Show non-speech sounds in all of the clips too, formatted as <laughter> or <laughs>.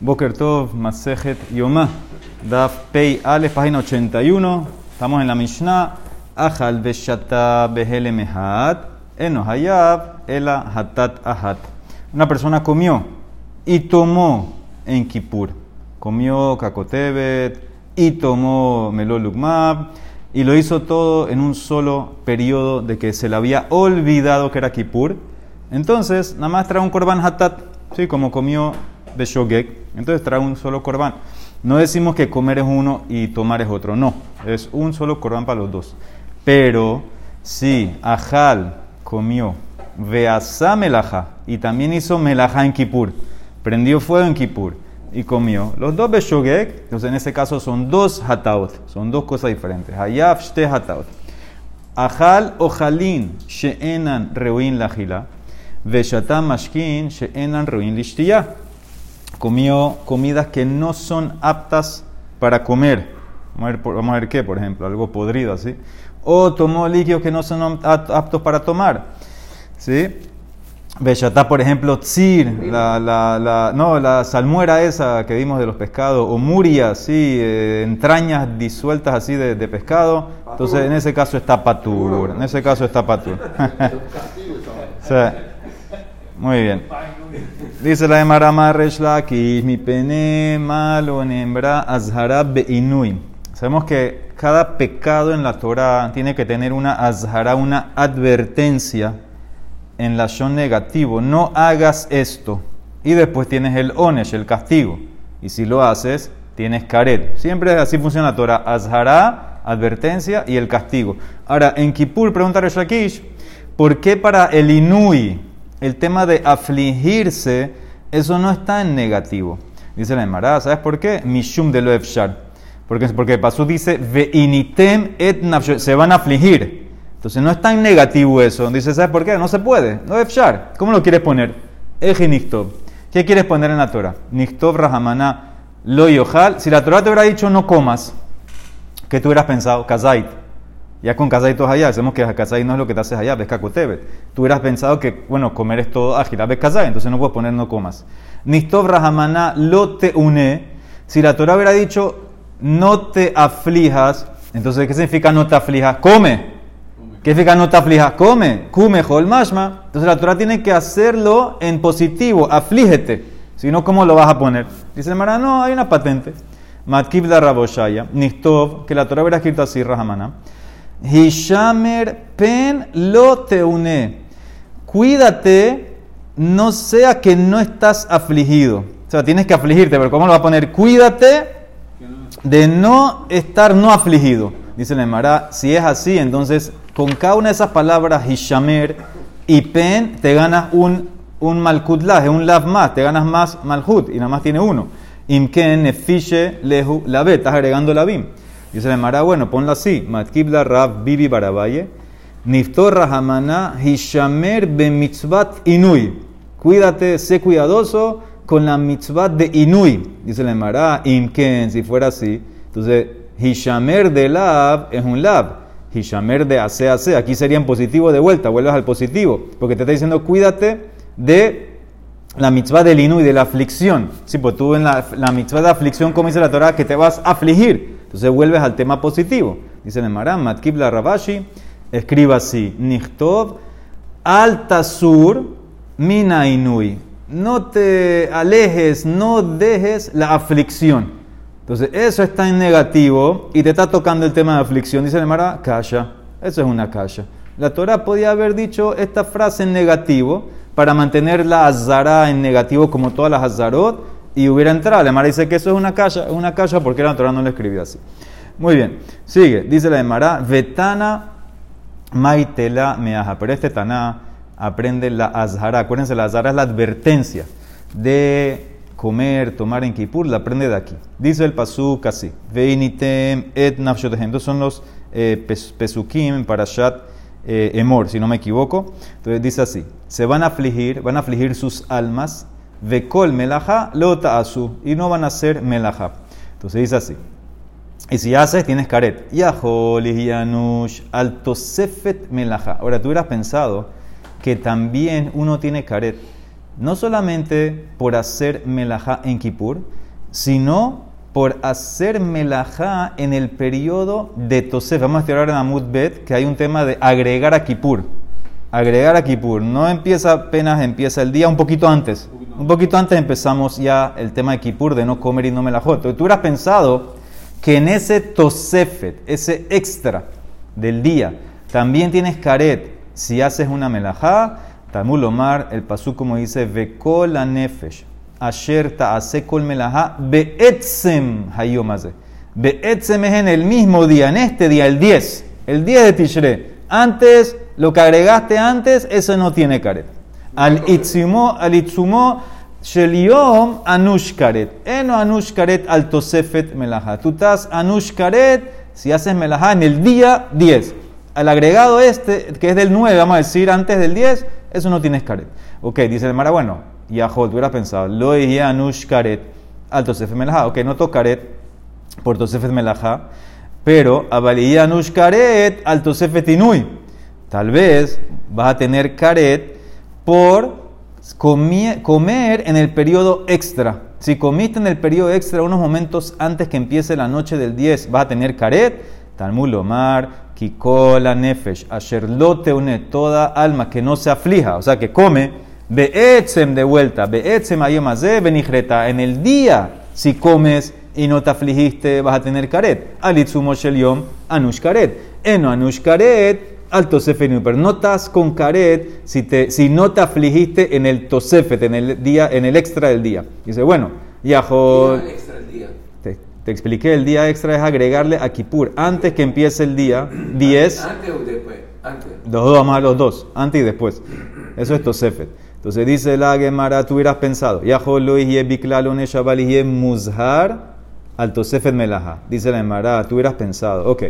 Boker Tov, Masejet Yomá, Daf Pei Ale, página 81. Estamos en la Mishnah. Ajal Beshata Behele Mehat, Eno Hayab, Ela Hatat Ahat. Una persona comió y tomó en Kippur. Comió Kakotebet y tomó Melolugmab y lo hizo todo en un solo periodo de que se le había olvidado que era Kippur. Entonces, nada más trae un korban hatat, ¿sí? como comió Beshogek. Entonces trae un solo corbán. No decimos que comer es uno y tomar es otro, no. Es un solo corbán para los dos. Pero si Ajal comió Veasa melaja y también hizo melaja en Kippur, prendió fuego en Kippur y comió los dos Beshogek, entonces en ese caso son dos hataot, son dos cosas diferentes. Hayaf shte hataot. Ajal ojalin she'enan reuin lajila, veshatam mashkin she'enan reuin lishtiyah comió comidas que no son aptas para comer. Vamos a ver, qué, por ejemplo, algo podrido así. O tomó líquidos que no son aptos para tomar. ¿Sí? Bechatá, por ejemplo, tzir, la, la, la, no, la salmuera esa que vimos de los pescados, o muria, sí, eh, entrañas disueltas así de, de, pescado. Entonces, en ese caso está patur. En ese caso está patur. <laughs> sí. Muy bien. Dice la Emara Marresh Lakish, mi pene malo nembra azhara beinui. Sabemos que cada pecado en la Torah tiene que tener una azhara, una advertencia en la shon negativo. No hagas esto. Y después tienes el onesh, el castigo. Y si lo haces, tienes karet. Siempre así funciona la Torah. Azhara, advertencia y el castigo. Ahora, en Kippur pregunta Resh Lakish, ¿por qué para el inui el tema de afligirse, eso no está en negativo. Dice la Emara, ¿sabes por qué? Mishum de lo efshar. Porque, porque Pasú dice, veinitem et se van a afligir. Entonces no está en negativo eso. Dice, ¿sabes por qué? No se puede. No efshar. ¿Cómo lo quieres poner? Eje niktov. ¿Qué quieres poner en la Torah? Niktov rahamana lo yohal. Si la Torah te hubiera dicho no comas, ¿qué tú hubieras pensado? Kazait. Ya con todos allá, sabemos que Kazay no es lo que te haces allá, ves Kakutebet. Tú hubieras pensado que, bueno, comer es todo ágil, ves Kazay, entonces no puedes poner no comas. Nistov Rahamana lo te une. Si la Torah hubiera dicho no te aflijas, entonces ¿qué significa no te aflijas? Come. ¿Qué significa no te aflijas? Come. Come mashma. Entonces la Torah tiene que hacerlo en positivo, aflígete. Si no, ¿cómo lo vas a poner? Dice Mara, no, hay una patente. Matkib da Raboshaya, Nistov, que la Torah hubiera escrito así, Rahamana. Hishamer pen lo te une. Cuídate, no sea que no estás afligido. O sea, tienes que afligirte, pero ¿cómo lo va a poner? Cuídate de no estar no afligido. Dice el Emara, si es así, entonces con cada una de esas palabras, Hishamer y pen, te ganas un, un malkut un lav más, te ganas más malhut, y nada más tiene uno. Imken, nefishe, lehu, la estás agregando la bim. Dice la Mara, bueno, ponlo así. Matkibla Rav Bibi Barabaye. Niftor Rahamana Hishamer be mitzvat inui. Cuídate, sé cuidadoso con la mitzvat de inui. Dice la Mara, imken, si fuera así. Entonces, Hishamer de lab es un lab. Hishamer de hace. Aquí sería en positivo de vuelta, vuelvas al positivo. Porque te está diciendo, cuídate de la mitzvah del inui, de la aflicción. Sí, pues tú en la, la mitzvah de aflicción, como dice la Torah, que te vas a afligir. Entonces vuelves al tema positivo. Dice el Maram, Matkibla Rabashi, escriba así, Nichtov altasur mina inui. No te alejes, no dejes la aflicción. Entonces, eso está en negativo y te está tocando el tema de aflicción. Dice el Mara, kasha. Eso es una kasha. La Torah podía haber dicho esta frase en negativo para mantener la azara en negativo como todas las azarot y hubiera entrado. La Emara dice que eso es una caja, una caja porque la Torah no lo escribió así. Muy bien, sigue, dice la Emara, Vetana Maitela Meaja, pero este Taná aprende la Azhara. Acuérdense, la Azhara es la advertencia de comer, tomar en Kippur, la aprende de aquí. Dice el Pasuk así, Veinitem et Nafshotehem, son los eh, Pesukim para Shat eh, Emor, si no me equivoco. Entonces dice así, se van a afligir, van a afligir sus almas Vekol melaja lo ta'asu. Y no van a ser melaja. Entonces dice así. Y si haces, tienes caret. Yahol yanush altosefet melaja. Ahora, tú hubieras pensado que también uno tiene caret no solamente por hacer melajá en Kippur, sino por hacer melajá en el periodo de Tosef. Vamos a estudiar en Amud Bet que hay un tema de agregar a Kippur. Agregar a Kippur. No empieza apenas, empieza el día un poquito antes. Un poquito antes empezamos ya el tema de Kippur, de no comer y no melajot. Tú hubieras pensado que en ese Tosefet, ese extra del día, también tienes caret si haces una melajá, Talmud Omar, el pasú como dice, Vekol nefesh, asher ta'ase kol melajá, be'etzem hayomase. Be'etzem es en el mismo día, en este día, el 10, el 10 de Tishre. Antes, lo que agregaste antes, eso no tiene caret. Al itzumo, al itzumo, sheliom anush karet. Eno anush karet al tosefet melajá. Tú estás anush karet si haces melajá en el día 10 al agregado este, que es del 9, vamos a decir antes del 10, eso no tienes caret. Ok, dice el Mara, bueno, ya tú hubieras pensado, lo anush karet al tosef melajá. Ok, no caret por tosef melajá, pero avalía anush karet al tosef inui. Tal vez vas a tener caret por comer en el periodo extra. Si comiste en el periodo extra unos momentos antes que empiece la noche del 10, vas a tener caret. Talmud Lomar, Kikola nefesh, asherlote une, toda alma que no se aflija, o sea, que come, be'etzem de vuelta, be'etzem ayomazé benigreta, en el día, si comes y no te afligiste, vas a tener caret. Alitzumo shel anush karet. Eno anush karet, al tosefet pero no estás con caret si, te, si no te afligiste en el tosefet, en el día, en el extra del día. Dice, bueno, yajo... Te expliqué, el día extra es agregarle a Kippur antes que empiece el día 10. ¿Antes o después? Antes. Los dos, vamos a los dos, antes y después. Eso es Tosefet. Entonces dice la Gemara, tú hubieras pensado, muzhar al Tosefet melaha. Dice la Gemara, tú hubieras pensado, ok,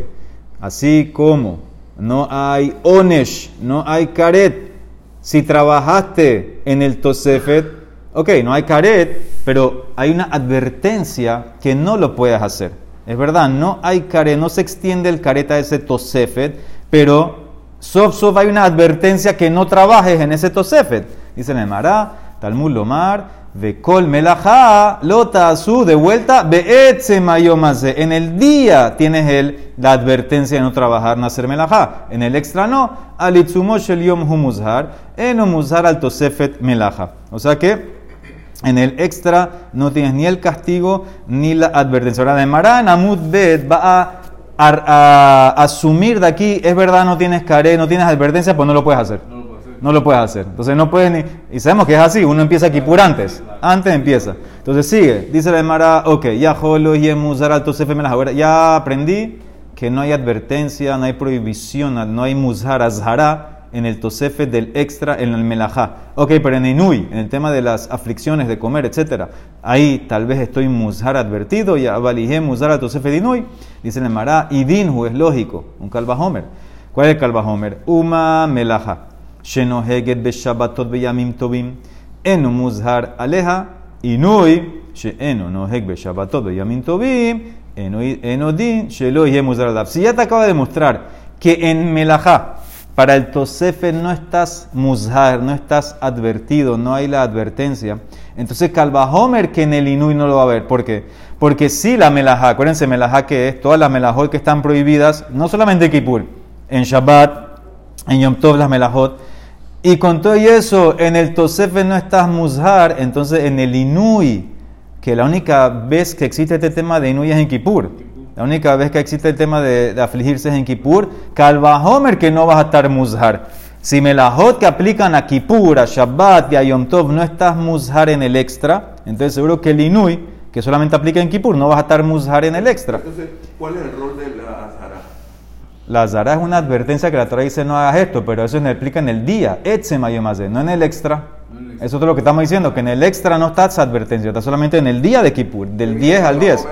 así como no hay onesh, no hay karet, si trabajaste en el Tosefet, ok, no hay caret, pero hay una advertencia que no lo puedes hacer. Es verdad, no hay caret, no se extiende el caret a ese tosefet, pero sof hay una advertencia que no trabajes en ese tosefet. Dice el Emara, Talmud Lomar, Vekol Melajá, Lota Azú, de vuelta, Beetze Mayomase. En el día tienes el, la advertencia de no trabajar, nacer Melajá. En el extra no, Alitzumo Shel Yom Humuzhar, En Humuzhar al Tosefet Melajá. O sea que en el extra no tienes ni el castigo ni la advertencia. Ahora, de Marán, Amud Bet va a, asumir de aquí, es verdad, no tienes care, no tienes advertencia, pues no lo puedes hacer. No lo puedes hacer. Entonces no puedes ni. Y sabemos que es así, uno empieza aquí por antes. Antes empieza. Entonces sigue. Dice la Mara, ok, ya jolo Ahora ya aprendí que no hay advertencia, no hay prohibición, no hay muzhar azhara en el tosefe del extra en el melajá. Ok, pero en Inui, en el tema de las aflicciones de comer, etc. Ahí tal vez estoy muzhar advertido, ya valijé muzhar al tosefe de Inui. Dice el Mará, idinhu es lógico, un calvajomer. ¿Cuál es el calvajomer? Uma melajá. Shenoheget beshabatot beyamim tobim. Enu muzhar aleja. Inui, she'enu noheg beshabatot beyamim tobim. Enodin, shelo muzhar alaf. Si ya te acaba de mostrar que en melajá, para el Tosefe no estás muzhar, no estás advertido, no hay la advertencia. Entonces, Calvajomer que en el Inui no lo va a ver. ¿Por qué? Porque si la melajá, acuérdense, melajá que es, todas las melajot que están prohibidas, no solamente en Kippur, en Shabbat, en Yom Tov, las melajot, y con todo eso, en el Tosefe no estás muzhar, entonces en el Inui, que la única vez que existe este tema de Inui es en Kippur. La única vez que existe el tema de, afligirse es en Kippur. Homer que no vas a estar muzhar. Si melajot que aplican a Kippur, a Shabbat y a Yom Tov no estás muzhar en el extra, entonces seguro que el Inui, que solamente aplica en Kippur, no vas a estar muzhar en el extra. Entonces, ¿cuál es el rol de la? La Zara es una advertencia que la Torah dice no hagas esto, pero eso se explica en el día, no en el extra. Eso es lo que estamos diciendo, que en el extra no está esa advertencia, está solamente en el día de Kippur, del 10 al 10.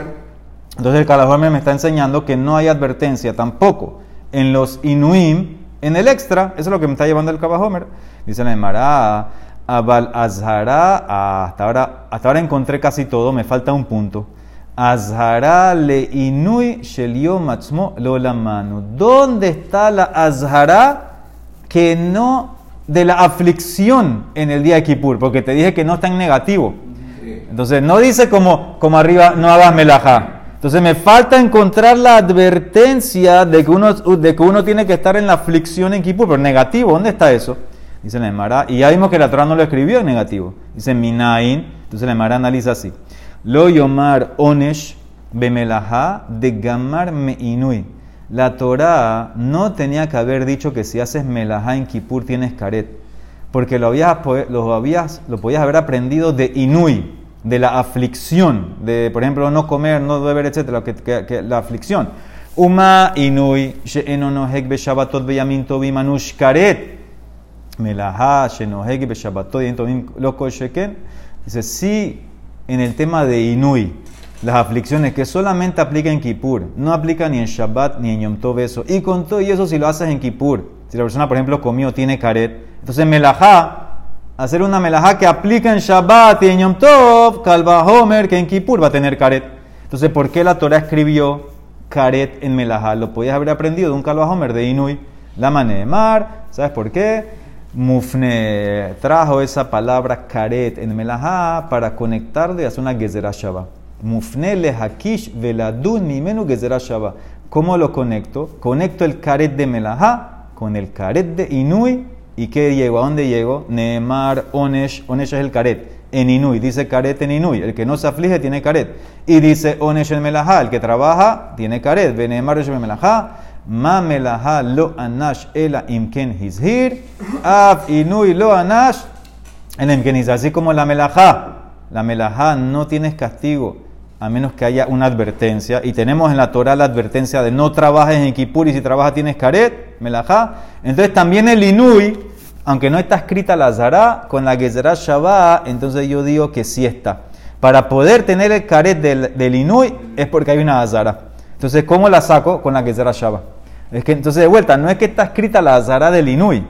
Entonces el Calajorme me está enseñando que no hay advertencia tampoco en los Inuim, en el extra, eso es lo que me está llevando el Cabajomer. Dice la Emara, Abal Azhara, hasta ahora, hasta ahora encontré casi todo, me falta un punto. Azhara le Inui Matzmo Lola Manu. ¿Dónde está la Azhara que no de la aflicción en el día de Kippur, porque te dije que no está en negativo. Entonces, no dice como, como arriba, no hagas melajá. Entonces, me falta encontrar la advertencia de que, uno, de que uno tiene que estar en la aflicción en Kippur, pero negativo, ¿dónde está eso? Dice la Emara, y ya vimos que la Torah no lo escribió en negativo. Dice Minain, entonces la Emara analiza así. Lo yomar onesh bemelajá de gamar meinui. La Torah no tenía que haber dicho que si haces melajá en Kippur tienes caret, porque lo, habías, lo, habías, lo podías haber aprendido de inui, de la aflicción, de por ejemplo no comer, no beber, etcétera, que, que- que- la aflicción. Uma inui she'eno nohek beshabatot beyamin tovim anush karet. Melajá, Shenohegi, Beshabatot, y Entomim, Loco Sheken. Dice, sí, en el tema de Inui, las aflicciones que solamente aplica en Kippur, no aplica ni en Shabbat ni en Yom Tov eso. Y con todo y eso, si lo haces en Kippur, si la persona, por ejemplo, comió, tiene caret, entonces Melajá, hacer una Melajá que aplica en Shabbat y en Yom Tov, Kalva Homer, que en Kippur va a tener caret. Entonces, ¿por qué la Torah escribió caret en Melajá? Lo podías haber aprendido de un Kalva Homer de Inui. La Manemar, ¿sabes por qué? Mufne trajo esa palabra karet en Melajá para conectarle y hacer una Gezerah Shabbat. Mufne le hakish veladun mimenu Gezerah. ¿Cómo lo conecto? Conecto el karet de Melajá con el karet de Inui. ¿Y qué llego? ¿A dónde llego? Neemar Onesh. Onesh es el karet. En Inui. Dice karet en Inui. El que no se aflige tiene karet. Y dice Onesh en Melajá. El que trabaja tiene karet. Veneemar Onesh en Melajá. Ma melaha lo anash ela imken hizhir, af inui lo anash el imken hizhir. Así como la melajá, la melajá no tienes castigo a menos que haya una advertencia. Y tenemos en la Torah la advertencia de no trabajes en Kippur y si trabajas tienes karet, melajá. Entonces también el inui, aunque no está escrita la zara, con la gezerah shabbat, entonces yo digo que sí está. Para poder tener el karet del, inui es porque hay una azara. Entonces, ¿cómo la saco? Con la gezerah shabbat. Es que entonces de vuelta, no es que está escrita la azara del inui,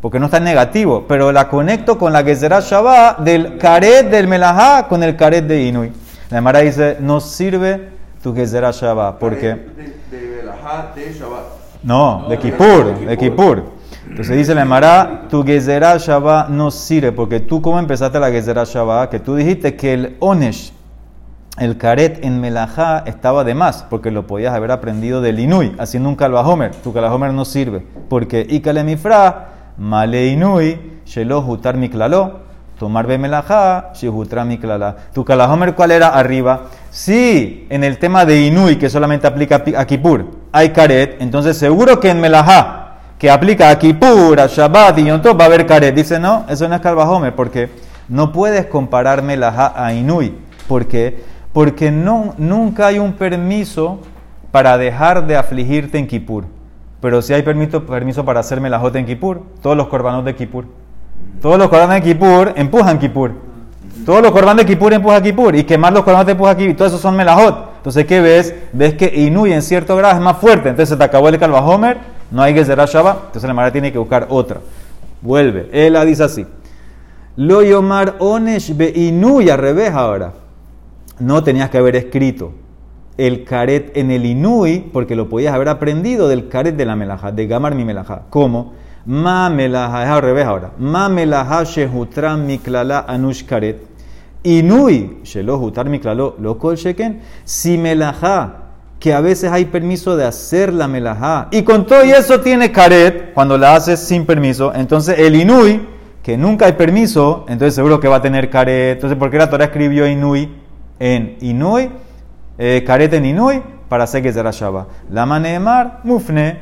porque no está en negativo, pero la conecto con la gezerah shabbat del karet del melajá con el karet de inui. La Emara dice, no sirve tu gezerah shabbat, porque... De, de Belajá, de Shabbat. No, de Kippur, de Kippur. Entonces dice la Emara, tu Gezerah Shabbat no sirve, porque tú cómo empezaste la Gezerah Shabbat, que tú dijiste que el Onesh, el Karet en Melajá estaba de más, porque lo podías haber aprendido del Inui, haciendo un Kalvahomer. Tu Kalvahomer no sirve, porque Ikale Mifra, Male Inui, Shelo Hutar Miklalo, tomar be Melajá, Shehutra Miklala. Tu Kalvahomer, ¿cuál era arriba? Sí, en el tema de Inui, que solamente aplica a Kippur, hay Karet, entonces seguro que en Melajá, que aplica a Kippur, a Shabbat y Yom va a haber Karet. Dice, no, eso no es Kalvahomer, porque no puedes comparar Melajá a Inui. ¿Por qué? Porque no, nunca hay un permiso para dejar de afligirte en Kippur. Pero si hay permiso, permiso para hacer melajot en Kippur, todos los corbanos de Kippur. Todos los corbanos de Kippur empujan Kippur. Todos los corbanos de Kippur empujan Kippur. Y quemar los corbanos de empuja Kippur. Todos esos son melajot. Entonces, ¿qué ves? Ves que Inui en cierto grado es más fuerte. Entonces, se te acabó el Kalvahomer, no hay Gezerah Shabbat. Entonces, la madre tiene que buscar otra. Vuelve. Él la dice así. Lo yomar onesh be Inui, al revés ahora no tenías que haber escrito el caret en el inui, porque lo podías haber aprendido del caret de la melajá, de gamar mi melajá. ¿Cómo? Ma melajá, es al revés ahora. Ma melajá shehutra miklala anush karet. Inui, shelo hutar miklalo, lo kol sheken. Si melajá, que a veces hay permiso de hacer la melajá, y con todo y eso tiene caret, cuando la haces sin permiso, entonces el inui, que nunca hay permiso, entonces seguro que va a tener caret. Entonces, ¿por qué la Torah escribió inui? En Inui, eh, Karet en Inui, para hacer Gezerah Shabbat. La manemar, mufne,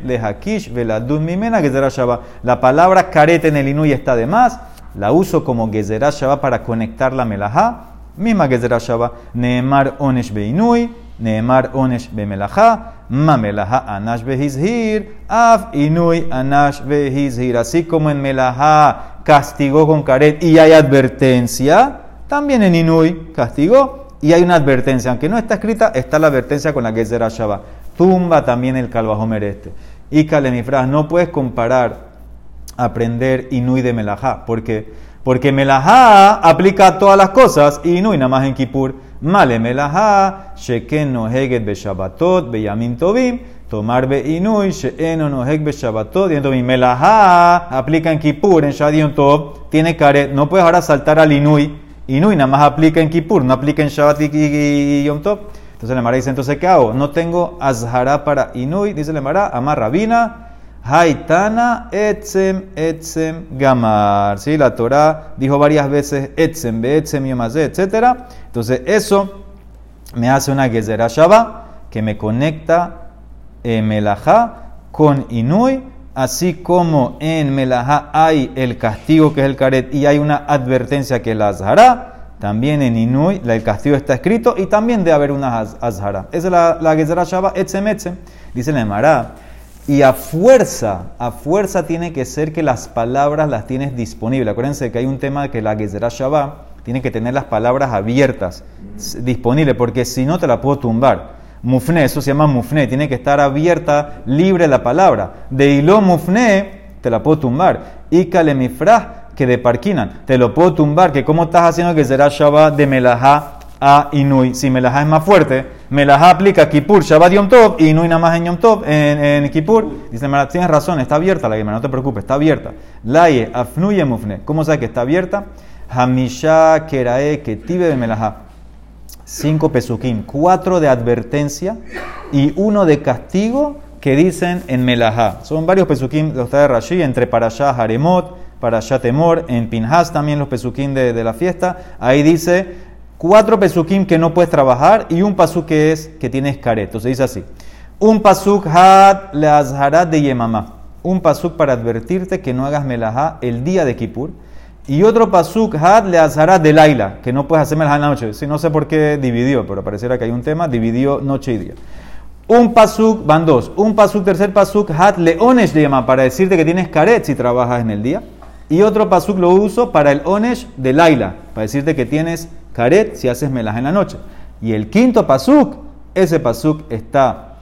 veladun mimena, Gezerah Shabbat. La palabra Karet en el Inui está de más, la uso como Gezerah Shabbat para conectar la melajá, misma Gezerah Shabbat. Neemar onesh be Inui, Neemar onesh be melajá, ma melajá anash behizhir, af Inui anash behizhir. Así como en melajá castigó con Karet y hay advertencia, también en Inui castigó y hay una advertencia, aunque no está escrita, está la advertencia con la que será Shabbat. Tumba también el Calvajomer este. Y Kalemifras, no puedes comparar aprender Inui de Melajá, porque porque Melajá aplica todas las cosas y Inui nada más en Kippur. Male Melajá, Sheken no Heget be Shabbatot, be Yamim Tovim, Tomar be inui, she'eno nohek be shabbatot, y entonces melajá aplica en Kippur, en Shadion Tov, tiene caret, no puedes ahora saltar al inui, inui nada más aplica en Kippur, no aplica en Shabbat y, Yom Tov. Entonces la Mara dice, entonces ¿qué hago? No tengo azhará para inui, dice la Mara, amar rabina, haitana etzem etzem gamar. ¿Sí? La Torah dijo varias veces etzem, beetzem, yomazé, etc. Entonces eso me hace una gezerá Shabbat que me conecta en Melajá con Inui, así como en Melajá hay el castigo que es el caret y hay una advertencia que la azhará, también en Inui el castigo está escrito y también debe haber una az- azhará. Esa es la, la gezerá Shabbat, etzem etzem, dice la Emara. Y a fuerza, a fuerza tiene que ser que las palabras las tienes disponibles. Acuérdense que hay un tema que la Gezerá Shabbat tiene que tener las palabras abiertas, disponibles, porque si no te la puedo tumbar. Mufne, eso se llama mufne, tiene que estar abierta, libre la palabra. De hilo mufne, te la puedo tumbar. Y kalemifrah, que de parquinan, te lo puedo tumbar, que cómo estás haciendo que será Shabbat de melajá a Inui. Si Melajá es más fuerte, Melajá aplica Kippur, Shabbat Yom Tov, Inui nada más en Yom Tov, en, en Kippur. Dice, tienes razón, está abierta la Gemara, no te preocupes, está abierta. Laye, Afnuye Mufne. ¿Cómo sabes que está abierta? Hamisha Kerae Ketive de Melajá. Cinco pesukim, cuatro de advertencia y uno de castigo que dicen en Melajá. Son varios pesukim, los trae Rashi, entre Parashá Haremot, Parashá Temor, en Pinhas también los pesukim de, de la fiesta. Ahí dice cuatro pesukim que no puedes trabajar y un pasuk que es que tienes caret. Entonces dice así: un pasuk had azharat de Yemamá. Un pasuk para advertirte que no hagas melajá el día de Kippur. Y otro pasuk had le azharat de Laila, que no puedes hacer melajá en la noche. Sí, no sé por qué dividió, pero pareciera que hay un tema, dividió noche y día. Un pasuk, van dos. Un pasuk, tercer pasuk, hat leonesh de Yemamá, para decirte que tienes caret si trabajas en el día. Y otro pasuk lo uso para el onesh de Laila, para decirte que tienes karet si haces melaj en la noche. Y el quinto pasuk, ese pasuk está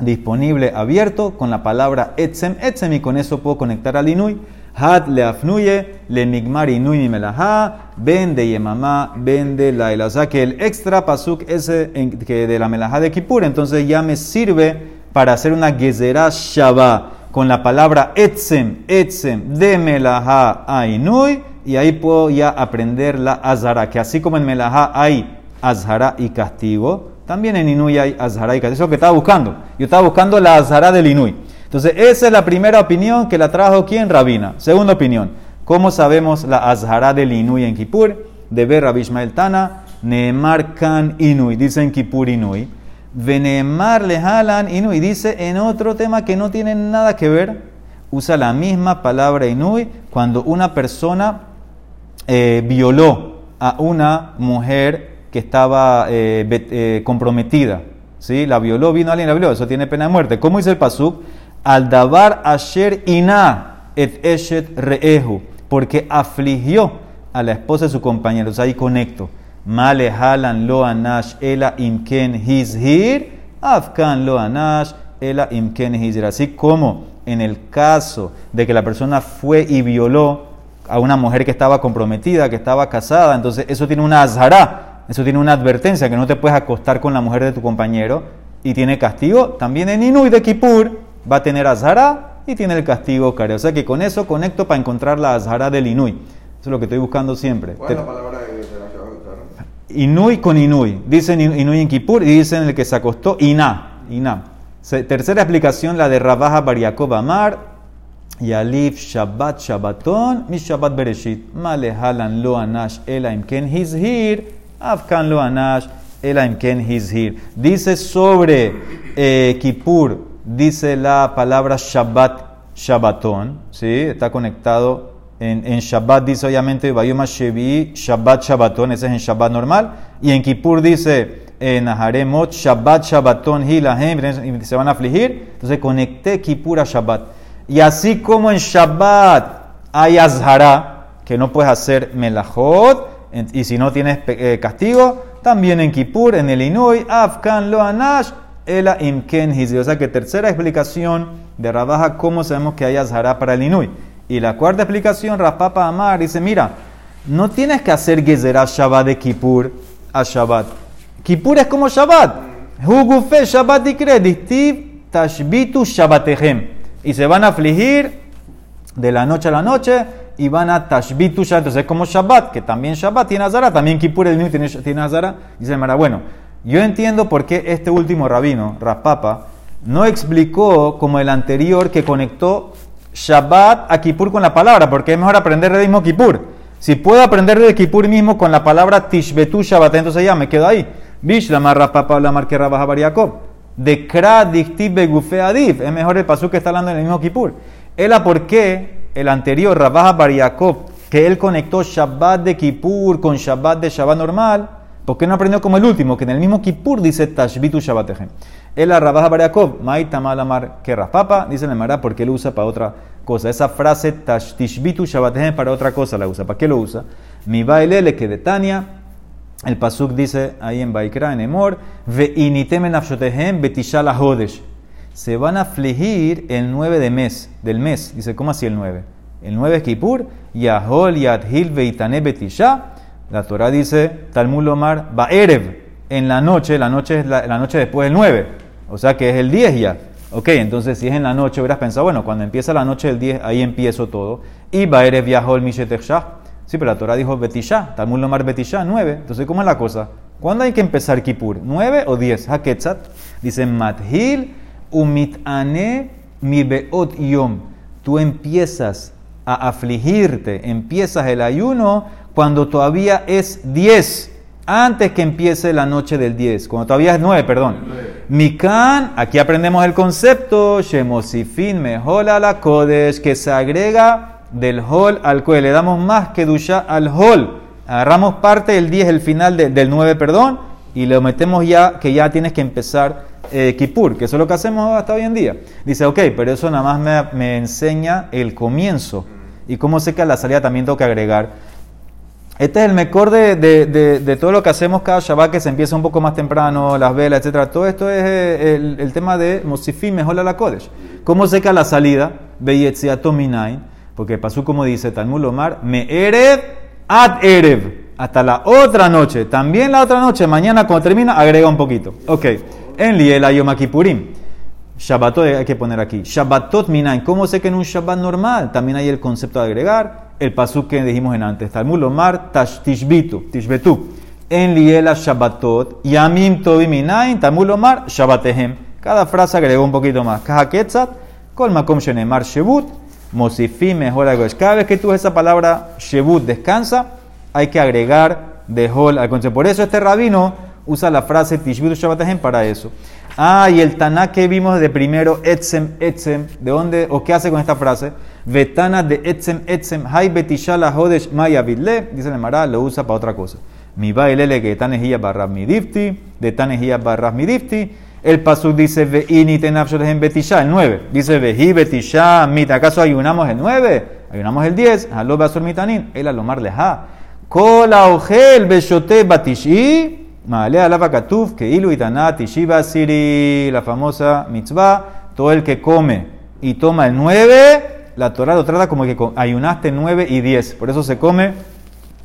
disponible abierto con la palabra etzem, etzem, y con eso puedo conectar al inui. Hat le afnuye, le migmar inui melajá, ben de yemamá, ben de laila. O sea que el extra pasuk ese que de la melajá de Kippur, entonces ya me sirve para hacer una gezerá shabbat con la palabra etzem, etzem, de melajá a inui, y ahí puedo ya aprender la azara, que así como en melajá hay azara y castigo, también en inui hay azara y castigo. Eso que estaba buscando. Yo estaba buscando la azara del inui. Entonces, esa es la primera opinión que la trajo quién? Rabina. Segunda opinión. ¿Cómo sabemos la azara del inui en Kippur? De ver Rabbi Tana, Neemar kan inui, dice en Kippur inui. Veneemar lehalan inui, dice en otro tema que no tiene nada que ver, usa la misma palabra inui cuando una persona eh, violó a una mujer que estaba eh, eh, comprometida. ¿sí? La violó, vino alguien y la violó. Eso tiene pena de muerte. ¿Cómo dice el pasuk? Al dabar asher ina et eshet reehu. Porque afligió a la esposa de su compañero. O sea, ahí conecto. Male halan lo anash ela imken. Afkan lo anash ela imken hizhir. Así como en el caso de que la persona fue y violó a una mujer que estaba comprometida, que estaba casada, entonces eso tiene una azhará, eso tiene una advertencia, que no te puedes acostar con la mujer de tu compañero y tiene castigo. También en Inui de Kippur va a tener azhará y tiene el castigo care. O sea que con eso conecto para encontrar la azhará del Inui. Eso es lo que estoy buscando siempre. ¿Cuál es la palabra de, de? Inui con Inui. Dicen Inui en Kippur y dicen el que se acostó Iná. Iná. Tercera explicación, la de Rabaja Bar Yaakov Amar. Yalif Shabbat Shabbaton, mi Shabbat Bereshit. Male halan lo anash ela imken hizhir. Afkan lo anash ela imken hizhir. Dice sobre eh, Kippur, dice la palabra Shabbat Shabbaton. ¿sí? Está conectado en, en Shabbat dice obviamente Bayoma Shevi, Shabbat Shabbaton, ese es en Shabbat normal. Y en Kippur dice en Naharemot, Shabbat Shabbaton, Hilahem, se van a afligir. Entonces conecté Kippur a Shabbat. Y así como en Shabbat hay Azhara, que no puedes hacer Melachot, en- y si no tienes eh, castigo, también en Kippur, en el Inui, Afkan lo anash, ela imken. O sea que tercera explicación de Rabaja, cómo sabemos que hay Azhara para el Inui. Y la cuarta explicación, Rapapa Amar dice, mira, no tienes que hacer Gezerah Shabbat de Kippur a Shabbat. Kippur es como Shabbat. Hugufe Shabbat y Distiv tashbitu shabatehem. Y se van a afligir de la noche a la noche y van a tashbitu Shabbat. Entonces es como Shabbat, que también Shabbat tiene Azara, también Kippur el mismo tiene, tiene Azara. Dice Mara, bueno, yo entiendo por qué este último rabino, Raspapa, no explicó como el anterior que conectó Shabbat a Kippur con la palabra, porque es mejor aprender de mismo Kippur. Si puedo aprender de Kippur mismo con la palabra Tishbetu Shabbat, entonces ya me quedo ahí. Bish la marra papa la marque Rabah De Kra dictib begufe adif. Es mejor el pasú que está hablando en el mismo Kippur. Ela por qué el anterior Rabah Bariakov, que él conectó Shabbat de Kippur con Shabbat de Shabbat normal, ¿por qué no aprendió como el último? Que en el mismo Kippur dice Tashbitu Shabbatejem. El Rabah Bariakov, Maita Malamar que Papa, dice el Mará porque él usa para otra cosa. Esa frase Tashbitush Shabbatejem para otra cosa la usa. ¿Para qué lo usa? Mi bailele que de Tania el pasuk dice ahí en Baikra, en Emor, ve betishal hodesh. Se van a afligir el 9 de mes, del mes. Dice, ¿cómo así el 9? El 9 es Kippur, Yahol, Yadhil, Veitane, Betisha. La Torah dice, Talmud Lomar, Baerev, en la noche, la noche es la, noche después del 9. O sea que es el 10 ya. Ok, entonces si es en la noche, hubieras pensado, bueno, cuando empieza la noche del 10, ahí empiezo todo. Y Baerev, Yahol, Mishetechah. Sí, pero la Torah dijo Betishá, Talmud Lomar Betishá, 9. Entonces, ¿cómo es la cosa? ¿Cuándo hay que empezar Kippur? ¿9 o 10? Haketzat. Dice Mathil umitane mi beot yom. Tú empiezas a afligirte, empiezas el ayuno cuando todavía es 10, antes que empiece la noche del 10, cuando todavía es 9, perdón. Mikan, aquí aprendemos el concepto, Shemosifin mejola la kodesh, que se agrega del hol al cual Le damos más que dusha al hol. Agarramos parte del 10, el final del 9, perdón, y le metemos ya que ya tienes que empezar eh, Kippur, que eso es lo que hacemos hasta hoy en día. Dice, ok, pero eso nada más me, enseña el comienzo. Y cómo sé que a la salida también tengo que agregar. Este es el mejor de, de, todo lo que hacemos cada Shabbat, que se empieza un poco más temprano, las velas, etc. Todo esto es eh, el, tema de Mosifim, mejor la Kodesh. ¿Cómo seca la salida? Beyetziatominain porque pasó como dice Talmud Omar, me erev ad erev. Hasta la otra noche. También la otra noche, mañana cuando termina, agrega un poquito. Ok. En Liela Yom. Shabbatot hay que poner aquí. Shabbatot minain. ¿Cómo sé que en un Shabbat normal también hay el concepto de agregar? El pasuk que dijimos en antes. Talmud Omar tishbitu. Tishbetu. En Liela Shabbatot. Yamim tobi minain. Talmud Omar Shabbatehem. Cada frase agregó un poquito más. Kahaketzat. Kol makom shenemar shebut. Mosifí mejor. Cada vez que tú esa palabra Shebut descansa, hay que agregar dejol al concepto. Por eso este rabino usa la frase Tishbut Shabbatahem para eso. Ah, y el Taná que vimos de primero, Etzem, Etzem, ¿de dónde o qué hace con esta frase? Vetana de Etzem, Etzem, Hay Betishala Hodesh Maya Vidle, dice el Mará, lo usa para otra cosa. Mi bailele que tanejía barras midifti, de tanejía barras midifti. El pasuk dice, Ve'ini en betisha, el 9. Dice, Veji betisha mit. ¿Acaso ayunamos el 9? Ayunamos el 10. Halo basur mitanin. El alomar leja. Kola ojel beshote batishi. Maalea alava katuf, que ilu itana tishi basiri. La famosa mitzvah. Todo el que come y toma el 9, la Torah lo trata como que ayunaste 9 y 10. Por eso se come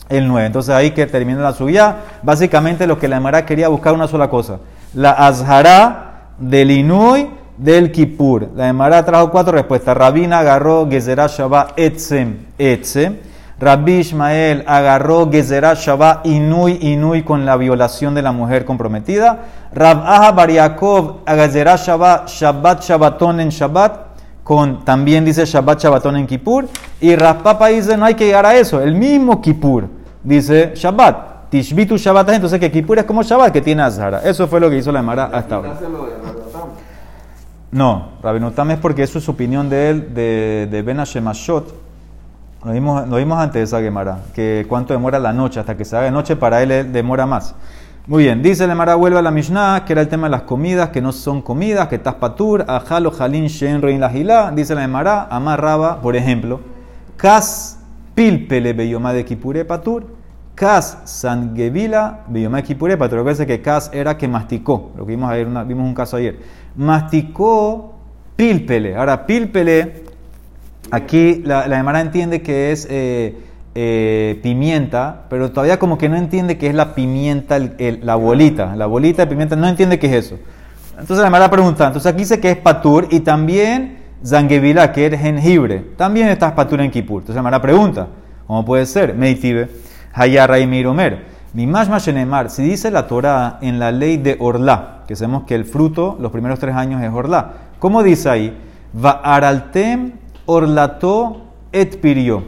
el 9. Entonces ahí que termina la suya. Básicamente lo que la Emara quería buscar una sola cosa la Azhara del Inui del Kippur. La Emara trajo cuatro respuestas. Rabina agarró Gezerah Shabbat Etzem Etzem. Rabbi Ishmael agarró Gezerah Shabbat Inui Inui con la violación de la mujer comprometida. Rab Aha Bariakov Gezerah Shabbat Shabbat Shabbaton en Shabbat con también dice Shabbat Shabbaton en Kippur. Y Papa dice no hay que llegar a eso. El mismo Kippur dice Shabbat. Tishbitu Shabbat, entonces que Kippur es como Shabbat que tiene Azhara. Eso fue lo que hizo la Emara hasta ahora. No, Rabinotam es porque eso es su opinión de él, de, de Ben Hashemashot. Lo vimos, lo vimos antes de esa Gemara, que cuánto demora la noche, hasta que se haga de noche, para él demora más. Muy bien, dice la Gemara, vuelve a la Mishnah, que era el tema de las comidas, que no son comidas, que estás patur, ajalo, jalin, shen, rein, la gilá. Dice la Gemara, amarraba, por ejemplo, kas pilpele beyoma de kipure patur. Kas Sangevila Biyomaki Purepa. Te recuerdas que Kas era que masticó. Lo que vimos ayer, vimos un caso ayer. Masticó Pilpele. Ahora, Pilpele, aquí la, la entiende que es eh, eh, pimienta, pero todavía como que no entiende que es la pimienta, la bolita. La bolita de pimienta no entiende qué es eso. Entonces la Mara pregunta, entonces aquí dice que es patur y también zangebila, que es jengibre. También estás patur en Kipur. Entonces la Mara pregunta, ¿cómo puede ser? Meitibe, hayarra y miromer. Si dice la Torah en la ley de Orlá, que sabemos que el fruto los primeros tres años es Orlá. ¿Cómo dice ahí? Va orlato et pirio.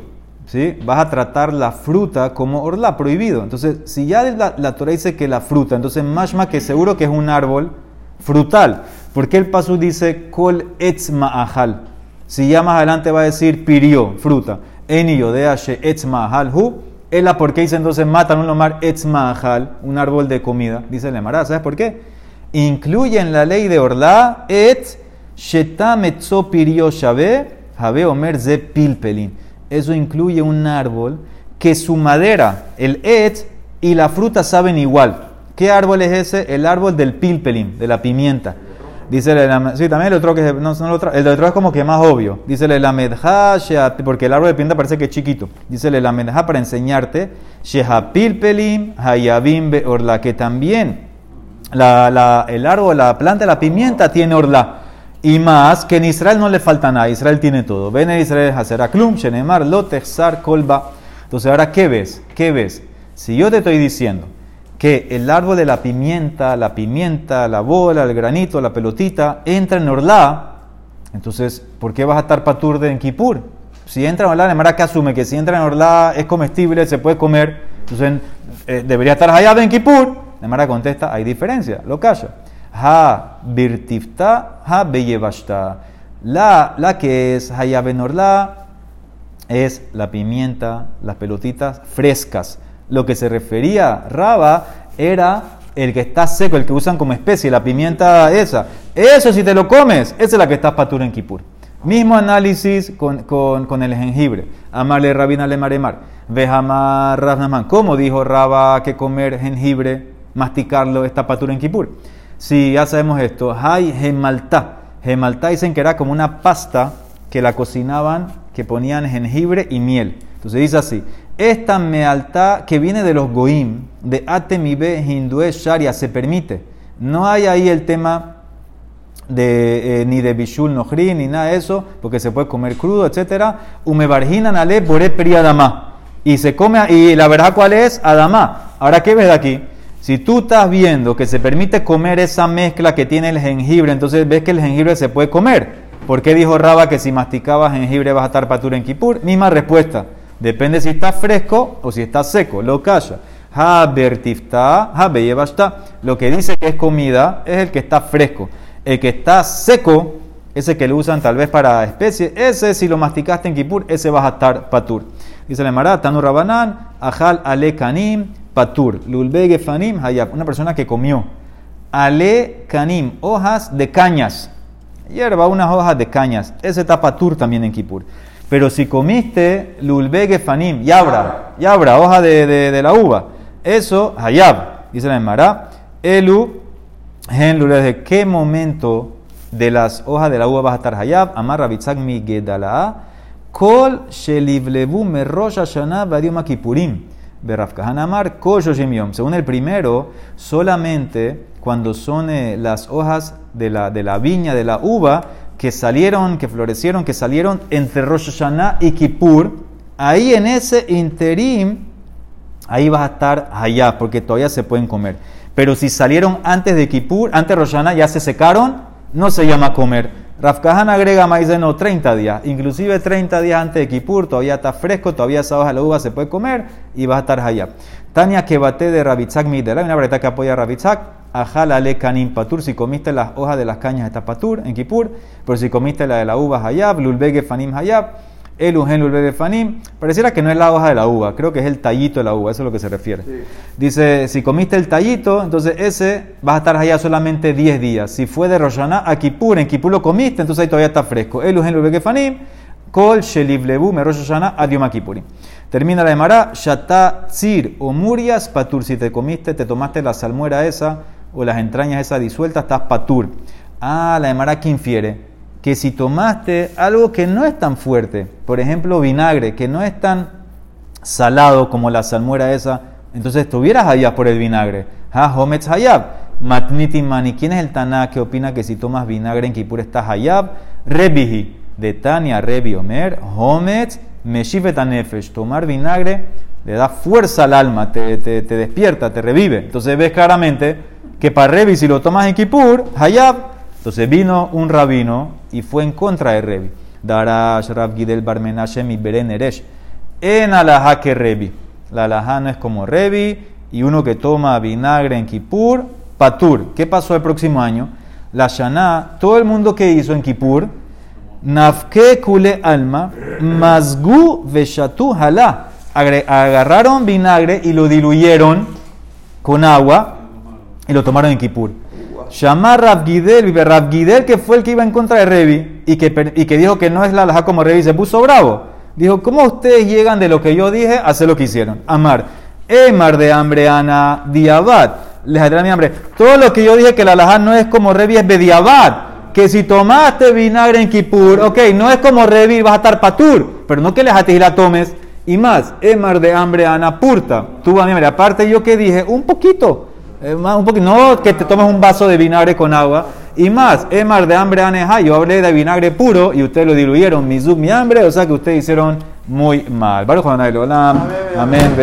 ¿Sí? Vas a tratar la fruta como orla, prohibido. Entonces, si ya la, la Torah dice que la fruta, entonces mashma que seguro que es un árbol frutal. ¿Por qué el paso dice kol etz ma'ahal? Si ya más adelante va a decir pirio, fruta. Eni yodea she etz ma'ahal hu. Ela, ¿por qué dice entonces matan un lomar etz ma'ahal? Un árbol de comida. Dice el Emara, ¿sabes por qué? Incluye en la ley de Orla et shetametzo pirio shabe habe omer ze pilpelin. Eso incluye un árbol que su madera, el et y la fruta saben igual. ¿Qué árbol es ese? El árbol del pilpelin, de la pimienta. Dice el sí, también el otro que no, no el, otro, el otro es como que más obvio. Dice el amedha, porque el árbol de pimienta parece que es chiquito. Dice el amedha para enseñarte, sheha pilpelim hayabim orla, que también la, la, el árbol, la planta, la pimienta tiene orla. Y más que en Israel no le falta nada, Israel tiene todo. Ven en Israel, Klum, Shenemar, Lotexar, Kolba. Entonces, ahora, ¿qué ves? ¿Qué ves? Si yo te estoy diciendo que el árbol de la pimienta, la pimienta, la bola, el granito, la pelotita, entra en Orlá, entonces, ¿por qué vas a estar paturde en Kippur? Si entra en Orlá, Nemara que asume que si entra en Orlá es comestible, se puede comer, entonces eh, debería estar allá en Kippur. Nemara contesta, hay diferencia, lo calla. Ha birtifta, ha beyevashta. La, la que es hayab en Orlá es la pimienta, las pelotitas frescas. Lo que se refería Raba era el que está seco, el que usan como especie, la pimienta esa. Eso si te lo comes, esa es la que está patura en Kipur. Mismo análisis con, con, el jengibre. Amarle rabina le maremar. Vejamar. ¿Cómo dijo Raba que comer jengibre, masticarlo, está patura en Kipur? Si ya sabemos esto. Hay gemaltá. Gemaltá dicen que era como una pasta que la cocinaban, que ponían jengibre y miel. Entonces dice así, esta mealtad que viene de los goim, de Atemibe, Hindue, Sharia, se permite. No hay ahí el tema de, eh, ni de bishul nohri, ni nada de eso, porque se puede comer crudo, etc. Umebarjinan ale bore adama. Y se come, y la verdad cuál es, adama. Ahora, ¿qué ves de aquí? Si tú estás viendo que se permite comer esa mezcla que tiene el jengibre, entonces ves que el jengibre se puede comer. ¿Por qué dijo Raba que si masticabas jengibre vas a estar patura en Kipur? Misma respuesta. Depende si está fresco o si está seco. Lo calla. Ha bertifta, ha Lo que dice que es comida es el que está fresco. El que está seco, ese que lo usan tal vez para especies, ese si lo masticaste en Kipur, ese vas a estar patur. Dice la Mara, Tanu Rabanán, Ajal Ale Kanim, Patur. Lulbege Fanim, Hayab. Una persona que comió. Ale Kanim, hojas de cañas. Hierba, unas hojas de cañas. Ese está patur también en Kipur. Pero si comiste lulbege fanim, yabra, yabra, hoja de, de, la uva, eso, hayab, dice la Emara, elu, gen ¿de qué momento de las hojas de la uva vas a estar hayab? Amar bitzak mi gedalaa, kol shelivlevu merosh shana vadium kipurim. Berrafkahan amar kol Según el primero, solamente cuando son eh, las hojas de la, de la viña, de la uva, que salieron, que florecieron, que salieron entre Rosh Hashanah y Kippur, ahí en ese interim, ahí vas a estar allá, porque todavía se pueden comer. Pero si salieron antes de Kippur, antes de Rosh Hashanah, ya se secaron, no se llama comer. Rafkahan agrega maizeno 30 días, inclusive 30 días antes de Kippur, todavía está fresco, todavía esa hoja de la uva se puede comer y vas a estar allá. Tania que bate de Rabitzak Midera, una verdad que apoya a Rabitzak, le kanim patur, si comiste las hojas de las cañas está patur en Kipur, pero si comiste la de la uva hayab, lulbege fanim hayab, el ugen lulbege fanim, pareciera que no es la hoja de la uva, creo que es el tallito de la uva, eso es lo que se refiere. Dice, si comiste el tallito, entonces ese vas a estar allá solamente 10 días. Si fue de Roshaná a Kipur, en Kipur lo comiste, entonces ahí todavía está fresco. El ugen lulbege fanim, kol shelivlebu me Rosh adioma Kipurim. Termina la de Mará, Shata Tzir o Murias Patur. Si te comiste, te tomaste la salmuera esa, o las entrañas esas disueltas, estás patur. Ah, la Emara que infiere que si tomaste algo que no es tan fuerte, por ejemplo vinagre, que no es tan salado como la salmuera esa, entonces estuvieras allá por el vinagre. Ha hometz hayab. Matniti Mani. ¿Quién es el Taná que opina que si tomas vinagre en Kipur está Hayab? Rebihi. De Tania Rebi Omer. Hometz Meshifet Anefesh. Tomar vinagre le da fuerza al alma, te, te, te despierta, te revive. Entonces ves claramente que para Rebi, si lo tomas en Kipur, Hayab. Entonces vino un rabino y fue en contra de Rebi. Darash Rab Gidel Barmenashem y Beren Eresh. En alajá que Rebi. La alajá no es como Rebi y uno que toma vinagre en Kippur, Patur. ¿Qué pasó el próximo año? La Shana, todo el mundo que hizo en Kippur, Nafke Kule Alma, Mazgu Veshatu Halá. Agarraron vinagre y lo diluyeron con agua y lo tomaron en Kippur. Shamar Rabgidel, vive Rabgidel, que fue el que iba en contra de Revi y que, y que dijo que no es la alhaja como Revi, se puso bravo. Dijo, ¿cómo ustedes llegan de lo que yo dije a hacer lo que hicieron? Amar, Emar de hambre, Ana, Diabat, les mi hambre. Todo lo que yo dije que la alhaja no es como Revi, es Bediabat. Que si tomaste vinagre en Kippur, ok, no es como Revi, vas a estar patur, pero no que les y la tomes. Y más, Emar de hambre, Ana, Purta. Tú, a mi hambre. Aparte, yo que dije, un poquito. Un no que te tomes un vaso de vinagre con agua. Y más, Emar de hambre aneja, yo hablé de vinagre puro y ustedes lo diluyeron, mi mi hambre, o sea que ustedes hicieron muy mal. Amén. Amén.